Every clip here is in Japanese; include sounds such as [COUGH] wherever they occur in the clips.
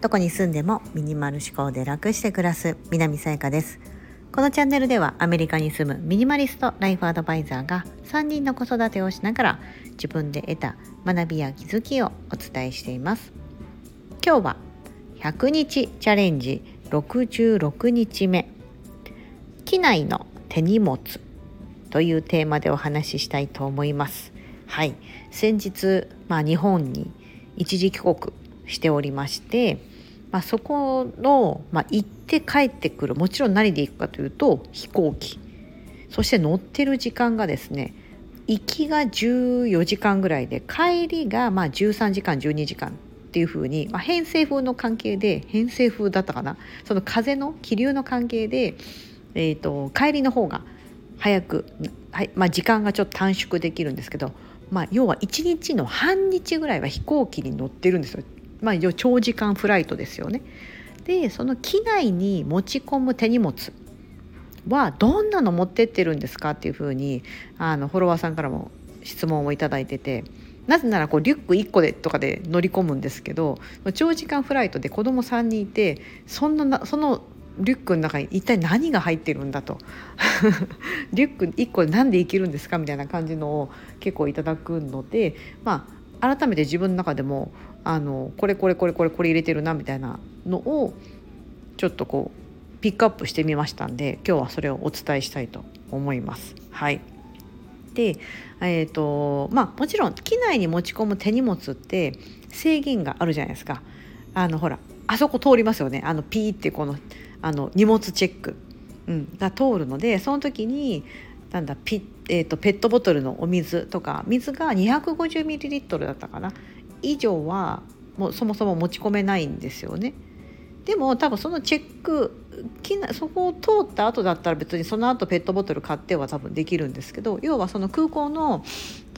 どこに住んでもミニマル思考で楽して暮らす南さやかです。このチャンネルではアメリカに住むミニマリストライフアドバイザーが3人の子育てをしながら自分で得た学びや気づきをお伝えしています。今日は100日チャレンジ66日目。機内の手荷物というテーマでお話ししたいと思います。はい。先日、まあ、日本に一時帰国しておりましてまあ、そこの、まあ、行って帰ってくるもちろん何で行くかというと飛行機。そして乗ってる時間がですね行きが14時間ぐらいで帰りがまあ13時間12時間っていう風に、まあ、偏西風の関係で偏西風だったかな。その風の気流の関係で、えーと、帰りの方が早く、はいまあ、時間がちょっと短縮できるんですけど、まあ、要は1日の半日ぐらいは飛行機に乗ってるんですよまあ、長時間フライトですよね。でその機内に持ち込む手荷物はどんなの持ってってるんですかっていうふうにあのフォロワーさんからも質問を頂いててなぜならこうリュック1個でとかで乗り込むんですけど長時間フライトで子供3人いてそんなそのリュックの中に一体何が入ってるんだと [LAUGHS] リュック1個で何でいけるんですかみたいな感じのを結構いただくのでまあ改めて自分の中でもあのこれこれこれこれこれ入れてるなみたいなのをちょっとこうピックアップしてみましたんで今日はそれをお伝えしたいと思います。はいでえーとまあ、もちろん機内に持ち込む手荷物って制限があるじゃないですか。あのほらあそこ通りますよねあのピーってこのあの荷物チェック、うん、が通るのでその時になんだピ、えーと、ペットボトルのお水とか水が 250ml だったかな。以上はもうそもそも持ち込めないんですよね。でも多分そのチェックそこを通った後だったら別にその後ペットボトル買っては多分できるんですけど要はその空港の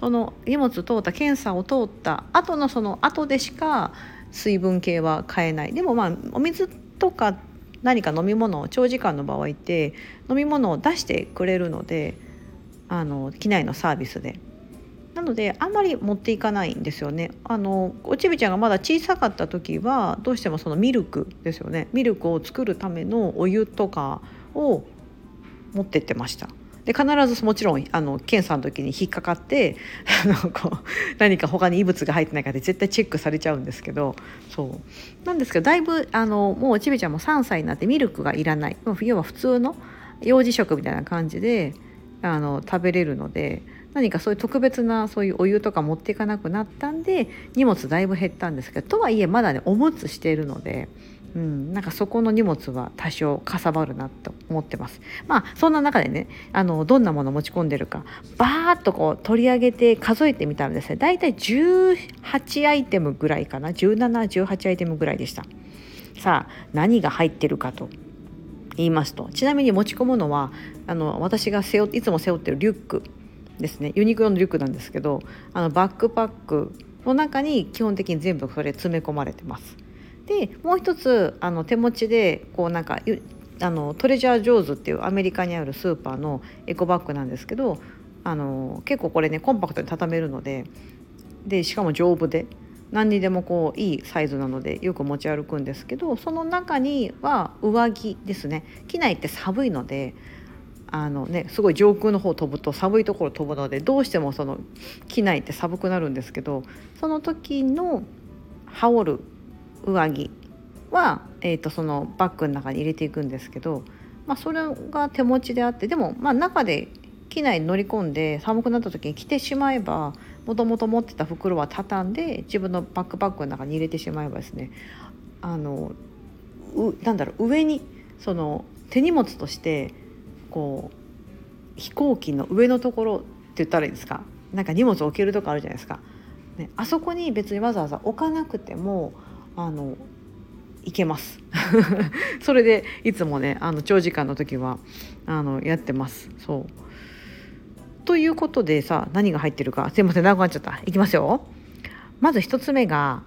その荷物通った検査を通った後のその後でしか水分系は買えない。でもまあお水とか何か飲み物を長時間の場合って飲み物を出してくれるのであの機内のサービスでなのであんまり持っていかないんですよね。あのおちびちゃんがまだ小さかった時はどうしてもそのミルクですよねミルクを作るためのお湯とかを持ってってました。で必ずもちろんあの検査の時に引っかかって [LAUGHS] あのこう何か他に異物が入ってないかで絶対チェックされちゃうんですけどそうなんですけどだいぶあのもうちびちゃんも3歳になってミルクがいらない要は普通の幼児食みたいな感じであの食べれるので。何かそういう特別なそういうお湯とか持っていかなくなったんで荷物だいぶ減ったんですけどとはいえまだねおむつしているので。うん、なんかそこの荷物は多少かさばるなと思ってます。まあそんな中でねあのどんなもの持ち込んでるかバーッとこう取り上げて数えてみたらですね大体18アイテムぐらいかな1718アイテムぐらいでした。さあ何が入ってるかと言いますとちなみに持ち込むのはあの私が背負いつも背負ってるリュックですねユニクロのリュックなんですけどあのバックパックの中に基本的に全部それ詰め込まれてます。でもう一つあの手持ちでこうなんかあのトレジャー・ジョーズっていうアメリカにあるスーパーのエコバッグなんですけどあの結構これねコンパクトに畳めるのででしかも丈夫で何にでもこういいサイズなのでよく持ち歩くんですけどその中には上着ですね。機内って寒いのであのねすごい上空の方飛ぶと寒いところ飛ぶのでどうしてもその機内って寒くなるんですけどその時の羽織る上着は、えーと、そのバッグの中に入れていくんですけど、まあ、それが手持ちであってでもまあ中で機内に乗り込んで寒くなった時に着てしまえばもともと持ってた袋は畳んで自分のバックパックの中に入れてしまえばですねあのうなんだろう上にその手荷物としてこう飛行機の上のところって言ったらいいですか？なんか荷物置けるとこあるじゃないですか、ね、あそこに別にわざわざ置かなくてもあのいけます。[LAUGHS] それでいつもねあの長時間の時はあのやってます。そう。ということでさ何が入ってるかすいません長くなっちゃった。いきますよ。まず1つ目が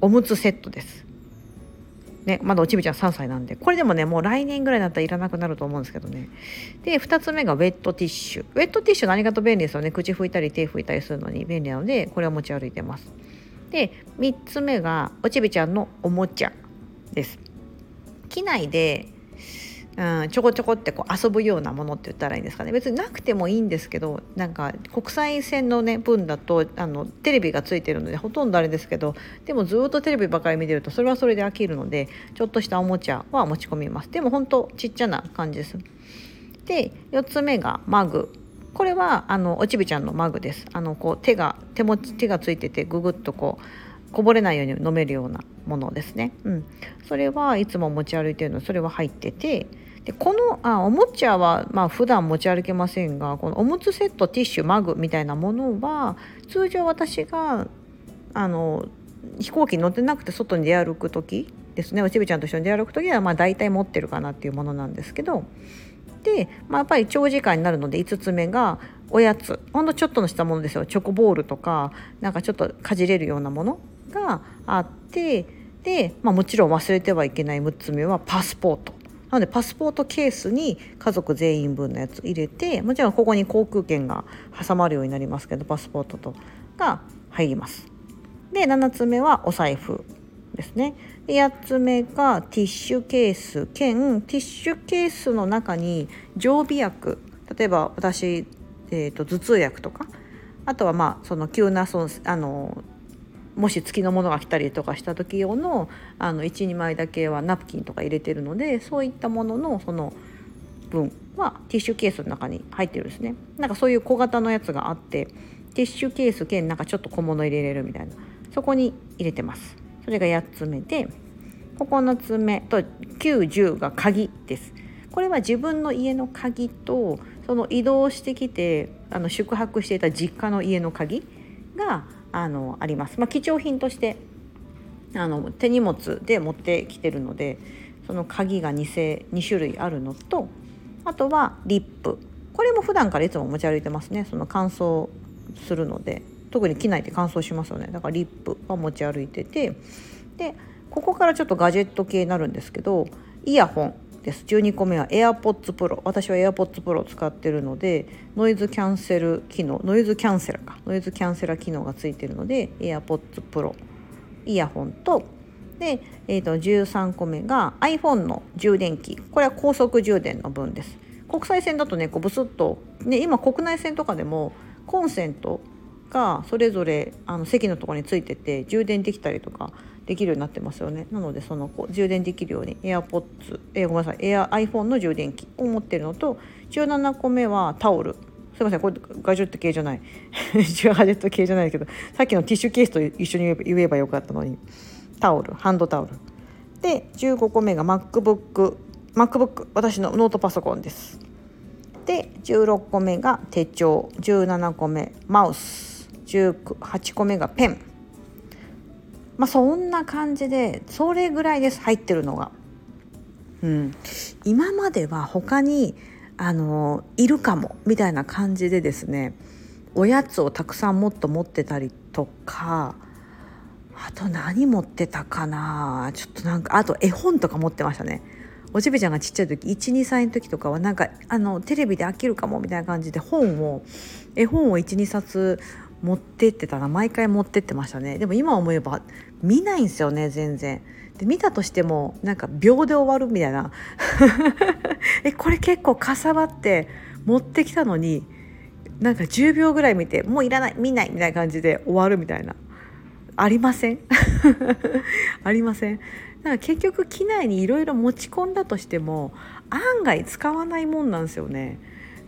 おむつセットです。ね、まだおちびちゃん3歳なんで。これでもねもう来年ぐらいだったらいらなくなると思うんですけどね。で2つ目がウェットティッシュ。ウェットティッシュ何かと便利ですよね。口拭いたり手拭いたりするのに便利なのでこれを持ち歩いてます。で3つ目がおちびちゃんのおもちゃです。機内でうん、ちょこちょこってこう遊ぶようなものって言ったらいいんですかね。別になくてもいいんですけどなんか国際線のね分だとあのテレビがついてるのでほとんどあれですけどでもずっとテレビばかり見てるとそれはそれで飽きるのでちょっとしたおもちゃは持ち込みます。でも本当ちっちゃな感じです。で4つ目がマグ。これはあのおちびちゃんのマグです。あのこう手が手持ち手がついててぐぐっとこうこぼれないように飲めるようなものですね、うん、それはいつも持ち歩いてるのそれは入っててでこのあおもちゃはまあ普段持ち歩けませんがこのおむつセットティッシュマグみたいなものは通常私があの飛行機に乗ってなくて外に出歩く時ですねおちびちゃんと一緒に出歩く時はまあ大体持ってるかなっていうものなんですけどで、まあ、やっぱり長時間になるので5つ目がおやつ。ほんのちょっとのしたものですよ。チョコボールとかなんかちょっとかじれるようなものがあってで、まあ、もちろん忘れてはいけない6つ目はパスポート。なのでパスポートケースに家族全員分のやつ入れてもちろんここに航空券が挟まるようになりますけどパスポートとが入ります。で7つ目はお財布。ですね。で8つ目がティッシュケース兼ティッシュケースの中に常備薬。例えば私、えーと、頭痛薬とか。あとはまあその急なそのあのもし月のものが来たりとかした時用のあの12枚だけはナプキンとか入れてるのでそういったもののその分はティッシュケースの中に入ってるんですね。なんかそういう小型のやつがあってティッシュケース兼なんかちょっと小物入れれるみたいな。そこに入れてます。それが8つ目で9つ目と90が鍵です。これは自分の家の鍵とその移動してきてあの宿泊していた実家の家の鍵があのあります。まあ、貴重品としてあの手荷物で持ってきてるのでその鍵が 2, 2種類あるのとあとはリップ。これも普段からいつも持ち歩いてますね。その乾燥するので。特に機内で乾燥しますよね。だからリップは持ち歩いてて。でここからちょっとガジェット系になるんですけどイヤホンです。12個目は AirPods Pro 私は AirPods Pro を使ってるのでノイズキャンセル機能。ノイズキャンセラか。ノイズキャンセラ機能がついてるので AirPods Pro イヤホンとで、えー、と13個目が iPhone の充電器。これは高速充電の分です。国際線だとねこうブスッと、ね、今国内線とかでもコンセントがそれぞれあの席のところについてて充電できたりとかできるようになってますよね。なのでそのこう充電できるように AirPods、えー、ごめんなさい Air iPhone の充電器を持ってるのと17個目はタオル。すいませんこれガジェット系じゃない。[LAUGHS] ガジェット系じゃないけどさっきのティッシュケースと一緒に言えばよかったのにタオルハンドタオル。で15個目が MacBook MacBook 私のノートパソコンです。で16個目が手帳。17個目マウス。18個目がペンまあ、そんな感じでそれぐらいです入ってるのが。うん、今までは他にあのいるかもみたいな感じでですねおやつをたくさんもっと持ってたりとかあと何持ってたかなちょっとなんかあと絵本とか持ってましたね。おちびちゃんがちっちゃい時12歳の時とかはなんかあのテレビで飽きるかもみたいな感じで本を絵本を12冊持ってってたな毎回持ってってましたね。でも今思えば見ないんですよね全然。で見たとしてもなんか秒で終わるみたいな。[LAUGHS] えこれ結構かさばって持ってきたのになんか10秒ぐらい見てもういらない見ないみたいな感じで終わるみたいな。ありません？[LAUGHS] ありません？だから結局機内にいろいろ持ち込んだとしても案外使わないもんなんですよね。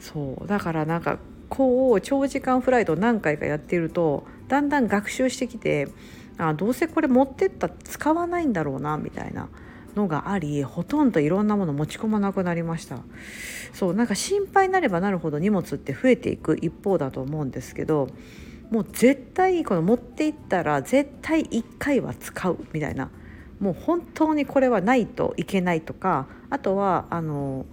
そう。だからなんかこう長時間フライト何回かやっているとだんだん学習してきてあどうせこれ持ってった使わないんだろうなみたいなのがありほとんどいろんなもの持ち込まなくなりました。そうなんか心配になればなるほど荷物って増えていく一方だと思うんですけどもう絶対この持っていったら絶対1回は使うみたいな。もう本当にこれはないといけないとかあとはあの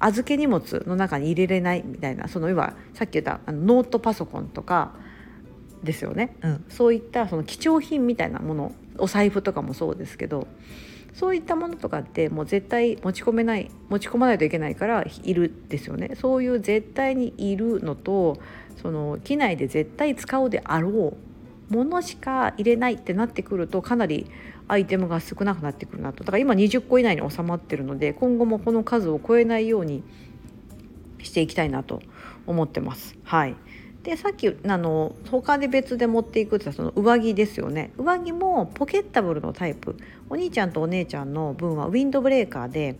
預け荷物の中に入れれないみたいなその要はさっき言ったあのノートパソコンとかですよね、うん、そういったその貴重品みたいなものお財布とかもそうですけどそういったものとかってもう絶対持ち込めない持ち込まないといけないからいるですよねそういう絶対にいるのとその機内で絶対使うであろうものしか入れないってなってくるとかなりアイテムが少なくなってくるなとだから今20個以内に収まってるので今後もこの数を超えないようにしていきたいなと思ってます。はいでさっきあの他で別で持っていくってその上着ですよね上着もポケッタブルのタイプお兄ちゃんとお姉ちゃんの分はウィンドブレーカーで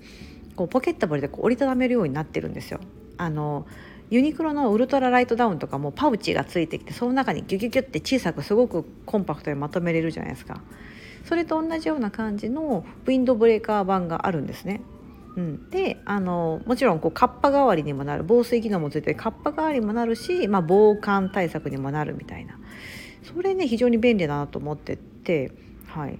こうポケッタブルでこう折りたためるようになってるんですよ。あのユニクロのウルトラライトダウンとかもパウチがついてきてその中にギュギュギュって小さくすごくコンパクトにまとめれるじゃないですか。それと同じような感じのウィンドブレーカー版があるんですね。うん、であのもちろんこうカッパ代わりにもなる防水機能もついてカッパ代わりにもなるし、まあ、防寒対策にもなるみたいな。それね非常に便利だなと思っててはい。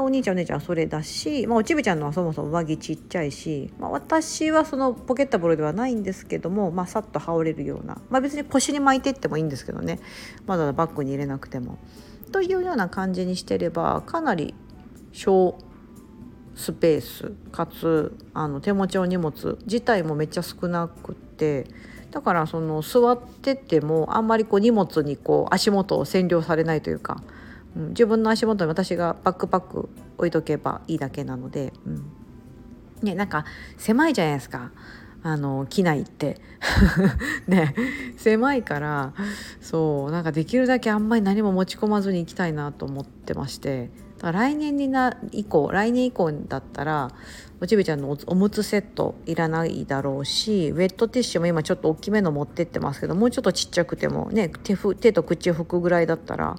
お兄ちゃんお姉ちゃんはそれだし、まあ、おちびちゃんのはそもそも上着ちっちゃいし、まあ、私はそのポケットボールではないんですけども、まあ、さっと羽織れるような、まあ、別に腰に巻いていってもいいんですけどねまだバッグに入れなくても。というような感じにしてればかなり小スペースかつあの手持ちの荷物自体もめっちゃ少なくてだからその座っててもあんまりこう荷物にこう足元を占領されないというか、うん、自分の足元に私がバックパック置いとけばいいだけなので、うん、ねなんか狭いじゃないですか。あの機内って。[LAUGHS] ね狭いからそうなんかできるだけあんまり何も持ち込まずに行きたいなと思ってまして。来年にな以降来年以降だったらおちびちゃんのおむつセットいらないだろうしウェットティッシュも今ちょっと大きめの持ってってますけどもうちょっとちっちゃくてもね手手と口拭くぐらいだったら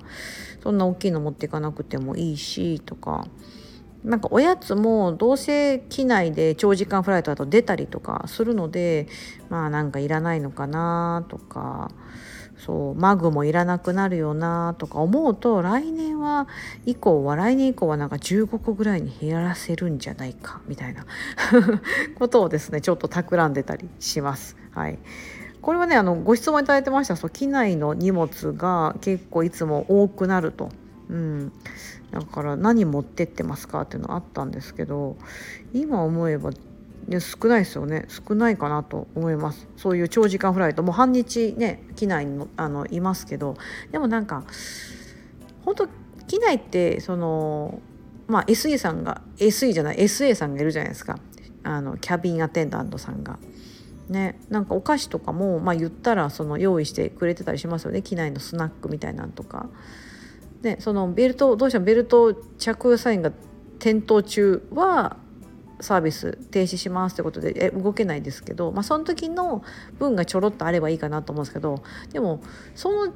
そんな大きいの持っていかなくてもいいしとかなんかおやつもどうせ機内で長時間フライトだと出たりとかするのでまあなんかいらないのかなとか。そうマグもいらなくなるよなとか思うと来年は以降は来年以降はなんか15個ぐらいに減らせるんじゃないかみたいな。[LAUGHS] ことをですねちょっと企んでたりします。はい。これはねあのご質問いただいてました。そう機内の荷物が結構いつも多くなると、うん、だから何持ってってますかっていうのあったんですけど今思えばや少ないですよね。少ないかなと思います。そういう長時間フライト。もう半日ね機内にあのいますけど。でもなんか本当機内ってそのまあ SE さんが SE じゃない SA さんがいるじゃないですか。あのキャビンアテンダントさんが。ね、なんかお菓子とかも、まあ、言ったらその用意してくれてたりしますよね。機内のスナックみたいなんとか。ね、そのベルトどうしてもベルト着用サインが点灯中はサービス停止しますってことでえ動けないですけど、まあ、その時の分がちょろっとあればいいかなと思うんですけどでもその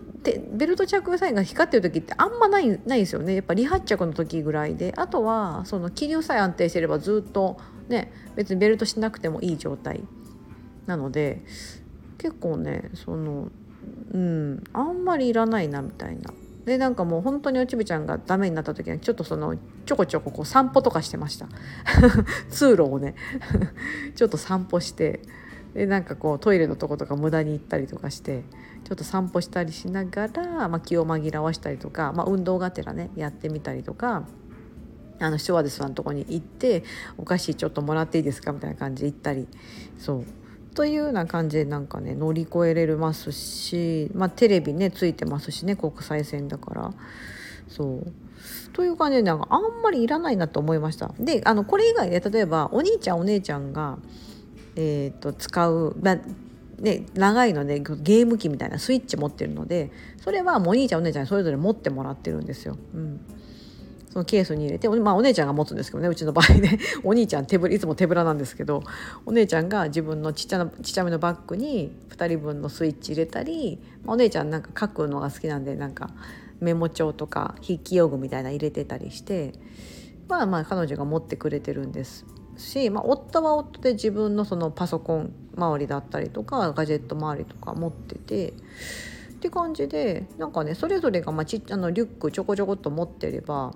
ベルト着用サインが光ってる時ってあんまないないですよね。やっぱ離発着の時ぐらいであとはその気流さえ安定してればずっとね別にベルトしなくてもいい状態なので結構ねそのうんあんまりいらないなみたいな。でなんかもう本当におちびちゃんがダメになった時にちょっとそのちょこちょここう散歩とかしてました。[LAUGHS] 通路をね。[LAUGHS] ちょっと散歩して。でなんかこうトイレのとことか無駄に行ったりとかしてちょっと散歩したりしながら、まあ、気を紛らわしたりとか、まあ、運動がてらねやってみたりとか。あのシュワーデスさんのとこに行ってお菓子ちょっともらっていいですかみたいな感じで行ったり。そう。というような感じでなんかね乗り越えれますし、まあ、テレビねついてますしね国際線だから。そう。という感じでなんかあんまりいらないなと思いました。であのこれ以外で例えばお兄ちゃんお姉ちゃんが、えーと、使う、まね、長いのでゲーム機みたいなスイッチ持ってるのでそれはもうお兄ちゃんお姉ちゃんそれぞれ持ってもらってるんですよ。うん。そのケースに入れて、まあ、お姉ちゃんが持つんですけどねうちの場合ね [LAUGHS] お兄ちゃん手ぶいつも手ぶらなんですけどお姉ちゃんが自分のちっちゃなちっちゃめのバッグに2人分のスイッチ入れたり、まあ、お姉ちゃんなんか書くのが好きなんでなんかメモ帳とか筆記用具みたいな入れてたりしてまあまあ彼女が持ってくれてるんですし、まあ、夫は夫で自分のそのパソコン周りだったりとかガジェット周りとか持ってて。って感じでなんかねそれぞれがまあちあのリュックちょこちょこっと持ってれば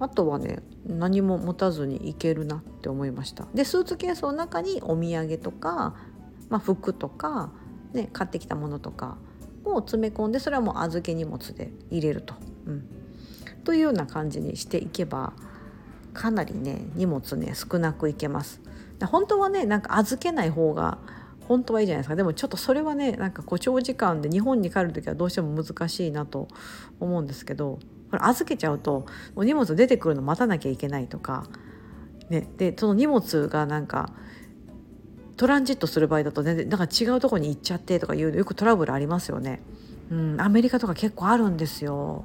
あとはね何も持たずに行けるなって思いました。でスーツケースの中にお土産とか、まあ、服とか、ね、買ってきたものとかを詰め込んでそれはもう預け荷物で入れると、うん、というような感じにしていけばかなりね荷物ね少なくいけます。本当はねなんか預けない方が本当はいいじゃないですか。でもちょっとそれはねなんかこう長時間で日本に帰る時はどうしても難しいなと思うんですけどこれ預けちゃうとお荷物出てくるの待たなきゃいけないとか、ね、でその荷物がなんかトランジットする場合だと全然なんか違うとこに行っちゃってとかいうよくトラブルありますよね。うん、アメリカとか結構あるんですよ。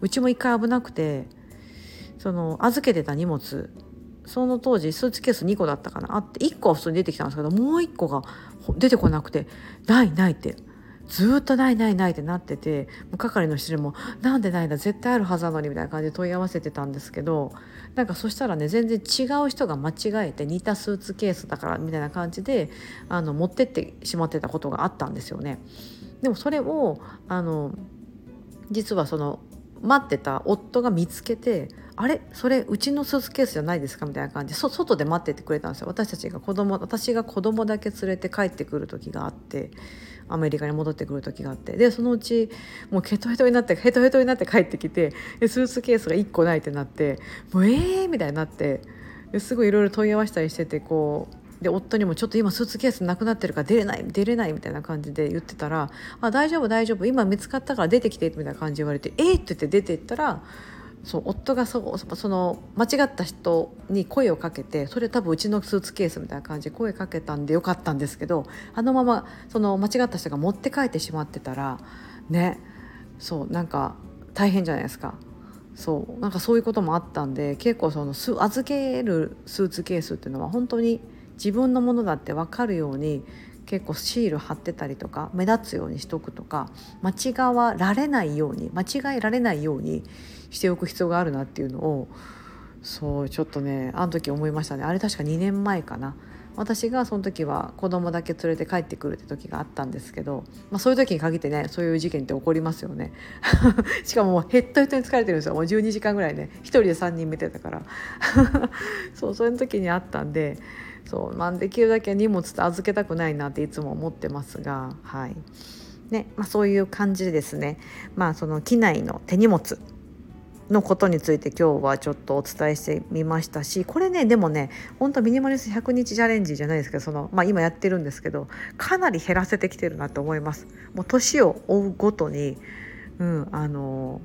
うちも一回危なくてその預けてた荷物その当時スーツケース2個だったかなあって1個は普通に出てきたんですけどもう1個が出てこなくて「ないない」ってずっとないないないってなってて係の人にも「なんでないんだ絶対あるはずなのに」みたいな感じで問い合わせてたんですけどなんかそしたらね全然違う人が間違えて似たスーツケースだからみたいな感じであの持ってってしまってたことがあったんですよね。でもそれをあの実はその待ってた夫が見つけて「あれ？それうちのスーツケースじゃないですか?」みたいな感じで外で待っててくれたんですよ私たちが子供私が子供だけ連れて帰ってくる時があってアメリカに戻ってくる時があってでそのうちもうヘトヘトになってヘトヘトになって帰ってきてでスーツケースが1個ないってなってもうえーみたいになってすごいろいろ問い合わせたりしててこうで夫にもちょっと今スーツケースなくなってるから出れない出れないみたいな感じで言ってたら「あ大丈夫大丈夫今見つかったから出てきて」みたいな感じ言われて「えっ!」って言って出ていったらそう夫がそその間違った人に声をかけてそれ多分うちのスーツケースみたいな感じで声かけたんでよかったんですけどあのままその間違った人が持って帰ってしまってたらねそうなんか大変じゃないですか。そうなんかそういうこともあったんで結構その預けるスーツケースっていうのは本当に自分のものだって分かるように結構シール貼ってたりとか目立つようにしとくとか間違わられないように間違えられないようにしておく必要があるなっていうのをそうちょっとねあの時思いましたね。あれ確か2年前かな。私がその時は子供だけ連れて帰ってくるって時があったんですけど、まあ、そういう時に限ってねそういう事件って起こりますよね。[LAUGHS] しかももうヘッドヘッドに疲れてるんですよ。もう12時間ぐらいね1人で3人見てたから。[LAUGHS] そうそういう時にあったんでそう、まあ、できるだけ荷物って預けたくないなっていつも思ってますが、はい。ねまあ、そういう感じでですね、まあ、その機内の手荷物のことについて今日はちょっとお伝えしてみましたしこれねでもね本当ミニマリスト100日チャレンジじゃないですけどその、まあ、今やってるんですけどかなり減らせてきてるなと思います。もう年を追うごとに、うん、あの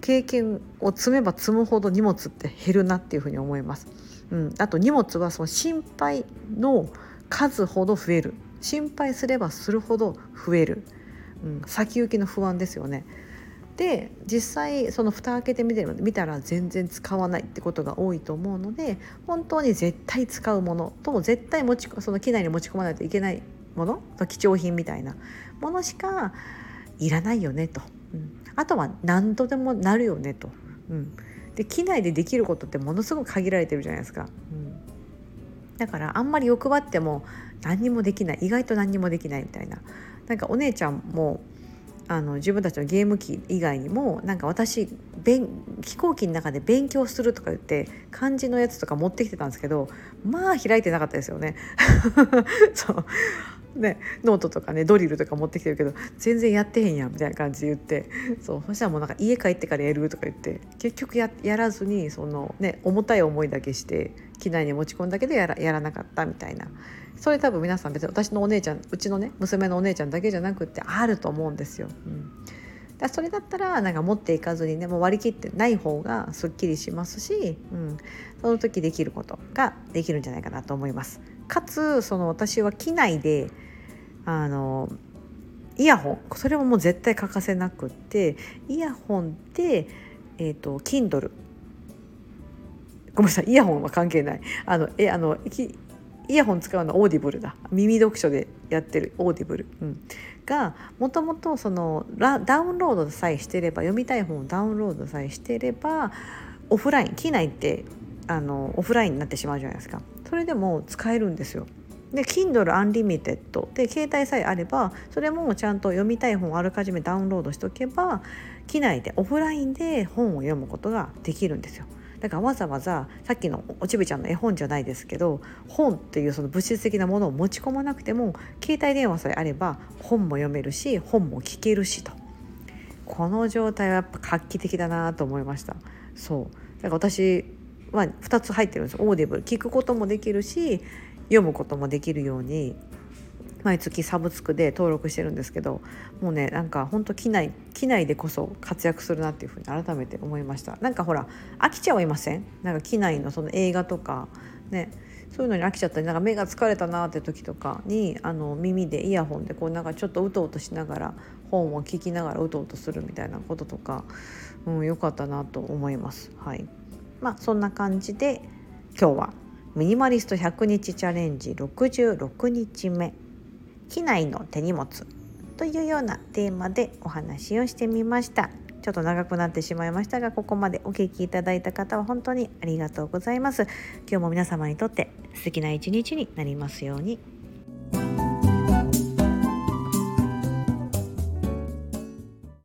経験を積めば積むほど荷物って減るなっていうふうに思います。うん、あと荷物はその心配の数ほど増える心配すればするほど増える、うん、先行きの不安ですよね。で実際その蓋開けてみてみたら全然使わないってことが多いと思うので本当に絶対使うものと絶対持ちその機内に持ち込まないといけないもの貴重品みたいなものしかいらないよねと、うん、あとは何度でもなるよねと、うん、で機内でできることってものすごく限られてるじゃないですか。うん、だからあんまり欲張っても何にもできない。意外と何にもできないみたいな。なんかお姉ちゃんもあの自分たちのゲーム機以外にもなんか私飛行機の中で勉強するとか言って漢字のやつとか持ってきてたんですけどまあ開いてなかったですよね。[LAUGHS] そう。ね、ノートとかねドリルとか持ってきてるけど全然やってへんやんみたいな感じで言って。そう。そしたらもうなんか家帰ってからやるとか言って結局やらずにその、ね、重たい思いだけして機内に持ち込んだけどやらやらなかったみたいな。それ多分皆さん別に私のお姉ちゃんうちのね娘のお姉ちゃんだけじゃなくってあると思うんですよ。うんだそれだったらなんか持っていかずにねもう割り切ってない方がすっきりしますし、うん、その時できることができるんじゃないかなと思います。かつその私は機内であのイヤホンそれももう絶対欠かせなくってイヤホンで、えーと、Kindle ごめんなさいイヤホンは関係ないあのえあのイヤホン使うの Audible だ。耳読書でやってる Audible、うん、がもともとそのダウンロードさえしてれば読みたい本をダウンロードさえしてればオフライン機内ってあのオフラインになってしまうじゃないですか。それでも使えるんですよ。で Kindle Unlimited で携帯さえあればそれもちゃんと読みたい本をあらかじめダウンロードしとけば機内でオフラインで本を読むことができるんですよ。だからわざわざさっきのおちびちゃんの絵本じゃないですけど本っていうその物質的なものを持ち込まなくても携帯電話さえあれば本も読めるし本も聞けるしと。この状態はやっぱ画期的だなと思いました。そう。だから私は2つ入ってるんです。 Audible。聞くこともできるし読むこともできるように毎月サブスクで登録してるんですけどもうねなんかほんと機内機内でこそ活躍するなっていうふうに改めて思いました。なんかほら飽きちゃはいません？なんか機内のその映画とかねそういうのに飽きちゃったりなんか目が疲れたなって時とかにあの耳でイヤホンでこうなんかちょっとうとうとしながら本を聞きながらうとうとするみたいなこととか、うん、よかったなと思います。はい。まあ、そんな感じで今日はミニマリスト100日チャレンジ66日目。機内の手荷物というようなテーマでお話をしてみました。ちょっと長くなってしまいましたがここまでお聴きいただいた方は本当にありがとうございます今日も皆様にとって素敵な一日になりますように